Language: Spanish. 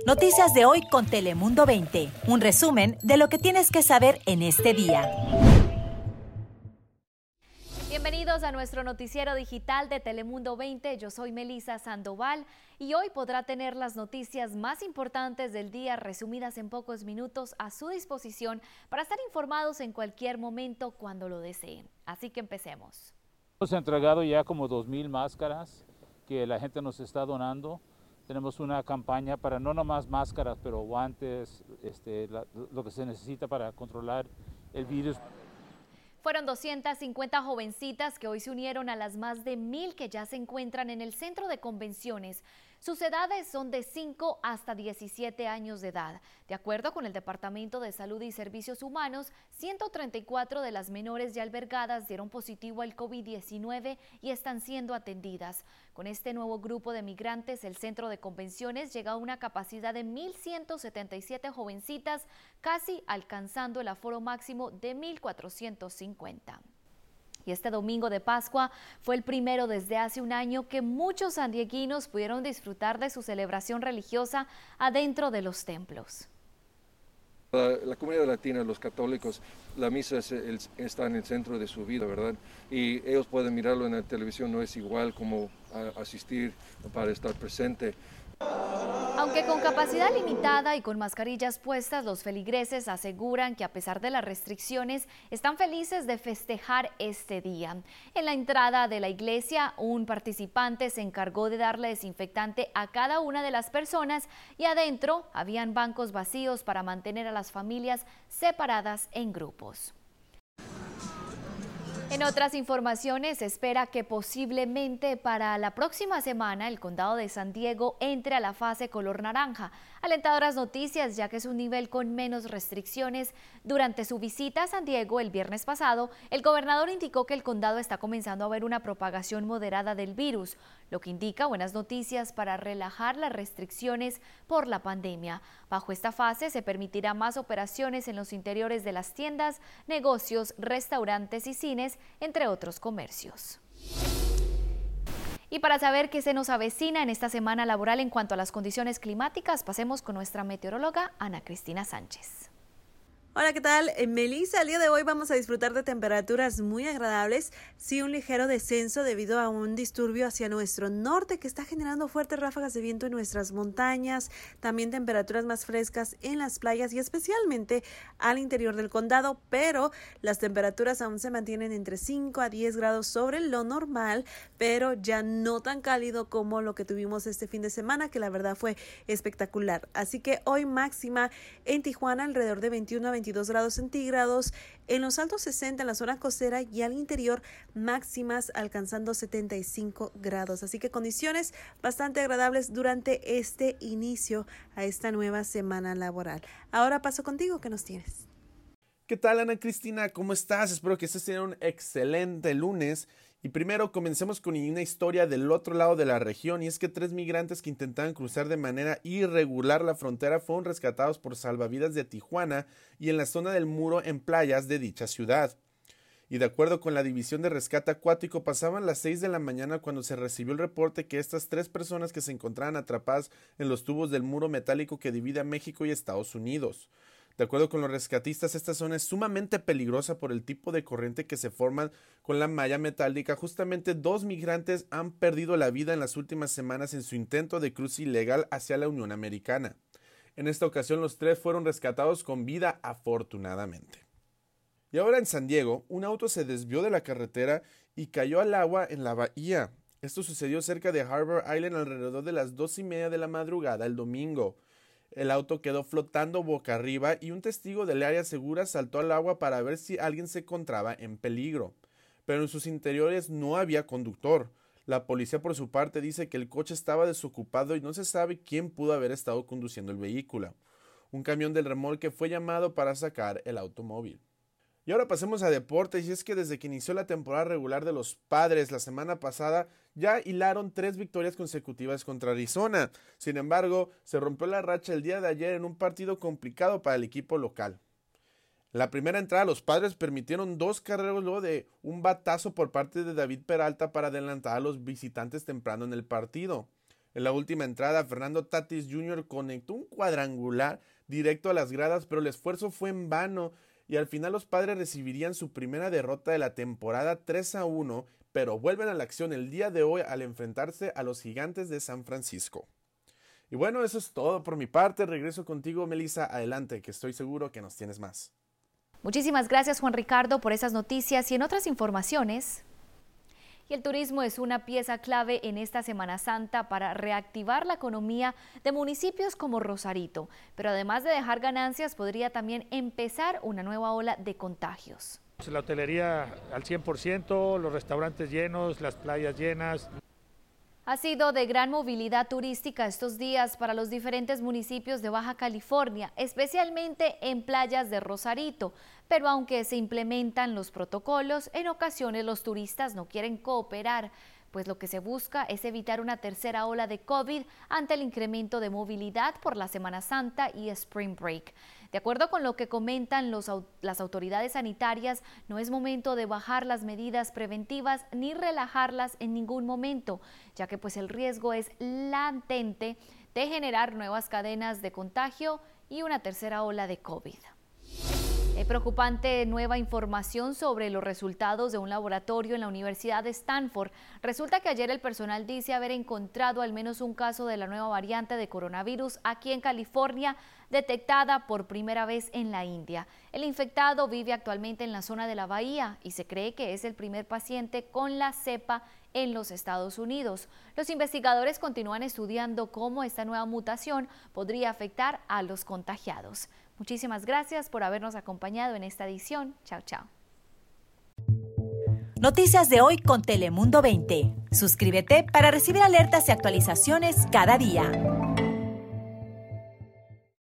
Noticias de hoy con Telemundo 20. Un resumen de lo que tienes que saber en este día. Bienvenidos a nuestro noticiero digital de Telemundo 20. Yo soy Melisa Sandoval y hoy podrá tener las noticias más importantes del día resumidas en pocos minutos a su disposición para estar informados en cualquier momento cuando lo deseen. Así que empecemos. Hemos entregado ya como 2.000 máscaras que la gente nos está donando. Tenemos una campaña para no nomás máscaras, pero guantes, este, lo que se necesita para controlar el virus. Fueron 250 jovencitas que hoy se unieron a las más de mil que ya se encuentran en el centro de convenciones sus edades son de 5 hasta 17 años de edad. De acuerdo con el Departamento de Salud y Servicios Humanos, 134 de las menores ya albergadas dieron positivo al COVID-19 y están siendo atendidas. Con este nuevo grupo de migrantes, el centro de convenciones llega a una capacidad de 1.177 jovencitas, casi alcanzando el aforo máximo de 1.450. Y este domingo de Pascua fue el primero desde hace un año que muchos sandieguinos pudieron disfrutar de su celebración religiosa adentro de los templos. La, comunidad latina, los católicos, la misa está en el centro de su vida, ¿verdad? Y ellos pueden mirarlo en la televisión, no es igual como asistir para estar presente. Aunque con capacidad limitada y con mascarillas puestas, los feligreses aseguran que a pesar de las restricciones, están felices de festejar este día. En la entrada de la iglesia, un participante se encargó de darle desinfectante a cada una de las personas y adentro habían bancos vacíos para mantener a las familias separadas en grupos. En otras informaciones, se espera que posiblemente para la próxima semana el condado de San Diego entre a la fase color naranja. Alentadoras noticias, ya que es un nivel con menos restricciones. Durante su visita a San Diego el viernes pasado, el gobernador indicó que el condado está comenzando a ver una propagación moderada del virus, lo que indica buenas noticias para relajar las restricciones por la pandemia. Bajo esta fase se permitirá más operaciones en los interiores de las tiendas, negocios, restaurantes y cines, entre otros comercios. Y para saber qué se nos avecina en esta semana laboral en cuanto a las condiciones climáticas, pasemos con nuestra meteoróloga Ana Cristina Sánchez. Hola, ¿qué tal? En Melissa, el día de hoy vamos a disfrutar de temperaturas muy agradables, sí un ligero descenso debido a un disturbio hacia nuestro norte que está generando fuertes ráfagas de viento en nuestras montañas, también temperaturas más frescas en las playas y especialmente al interior del condado, pero las temperaturas aún se mantienen entre 5 a 10 grados sobre lo normal, pero ya no tan cálido como lo que tuvimos este fin de semana, que la verdad fue espectacular. Así que hoy máxima en Tijuana alrededor de 21 a 22 grados centígrados, en los altos 60 en la zona costera y al interior máximas alcanzando 75 grados. Así que condiciones bastante agradables durante este inicio a esta nueva semana laboral. Ahora paso contigo, ¿qué nos tienes? ¿Qué tal Ana Cristina? ¿Cómo estás? Espero que estés teniendo un excelente lunes y primero comencemos con una historia del otro lado de la región y es que tres migrantes que intentaban cruzar de manera irregular la frontera fueron rescatados por salvavidas de Tijuana y en la zona del muro en playas de dicha ciudad. Y de acuerdo con la División de Rescate Acuático, pasaban las 6 de la mañana cuando se recibió el reporte que estas tres personas que se encontraban atrapadas en los tubos del muro metálico que divide a México y Estados Unidos. De acuerdo con los rescatistas, esta zona es sumamente peligrosa por el tipo de corriente que se forman con la malla metálica. Justamente dos migrantes han perdido la vida en las últimas semanas en su intento de cruce ilegal hacia la Unión Americana. En esta ocasión los tres fueron rescatados con vida afortunadamente. Y ahora en San Diego, un auto se desvió de la carretera y cayó al agua en la bahía. Esto sucedió cerca de Harbor Island alrededor de las dos y media de la madrugada el domingo. El auto quedó flotando boca arriba y un testigo del área segura saltó al agua para ver si alguien se encontraba en peligro. Pero en sus interiores no había conductor. La policía por su parte dice que el coche estaba desocupado y no se sabe quién pudo haber estado conduciendo el vehículo. Un camión del remolque fue llamado para sacar el automóvil. Y ahora pasemos a deportes, y es que desde que inició la temporada regular de los padres la semana pasada, ya hilaron tres victorias consecutivas contra Arizona. Sin embargo, se rompió la racha el día de ayer en un partido complicado para el equipo local. la primera entrada, los padres permitieron dos carreras luego de un batazo por parte de David Peralta para adelantar a los visitantes temprano en el partido. En la última entrada, Fernando Tatis Jr. conectó un cuadrangular directo a las gradas, pero el esfuerzo fue en vano y al final los padres recibirían su primera derrota de la temporada 3 a 1, pero vuelven a la acción el día de hoy al enfrentarse a los gigantes de San Francisco. Y bueno, eso es todo por mi parte. Regreso contigo, Melissa. Adelante, que estoy seguro que nos tienes más. Muchísimas gracias, Juan Ricardo, por esas noticias y en otras informaciones. Y el turismo es una pieza clave en esta Semana Santa para reactivar la economía de municipios como Rosarito, pero además de dejar ganancias podría también empezar una nueva ola de contagios. La hotelería al 100%, los restaurantes llenos, las playas llenas. Ha sido de gran movilidad turística estos días para los diferentes municipios de Baja California, especialmente en playas de Rosarito. Pero aunque se implementan los protocolos, en ocasiones los turistas no quieren cooperar pues lo que se busca es evitar una tercera ola de COVID ante el incremento de movilidad por la Semana Santa y Spring Break. De acuerdo con lo que comentan las autoridades sanitarias, no es momento de bajar las medidas preventivas ni relajarlas en ningún momento, ya que pues el riesgo es latente de generar nuevas cadenas de contagio y una tercera ola de COVID. Hay preocupante nueva información sobre los resultados de un laboratorio en la Universidad de Stanford. Resulta que ayer el personal dice haber encontrado al menos un caso de la nueva variante de coronavirus aquí en California, detectada por primera vez en la India. El infectado vive actualmente en la zona de la bahía y se cree que es el primer paciente con la cepa en los Estados Unidos. Los investigadores continúan estudiando cómo esta nueva mutación podría afectar a los contagiados. Muchísimas gracias por habernos acompañado en esta edición. Chao, chao. Noticias de hoy con Telemundo 20. Suscríbete para recibir alertas y actualizaciones cada día.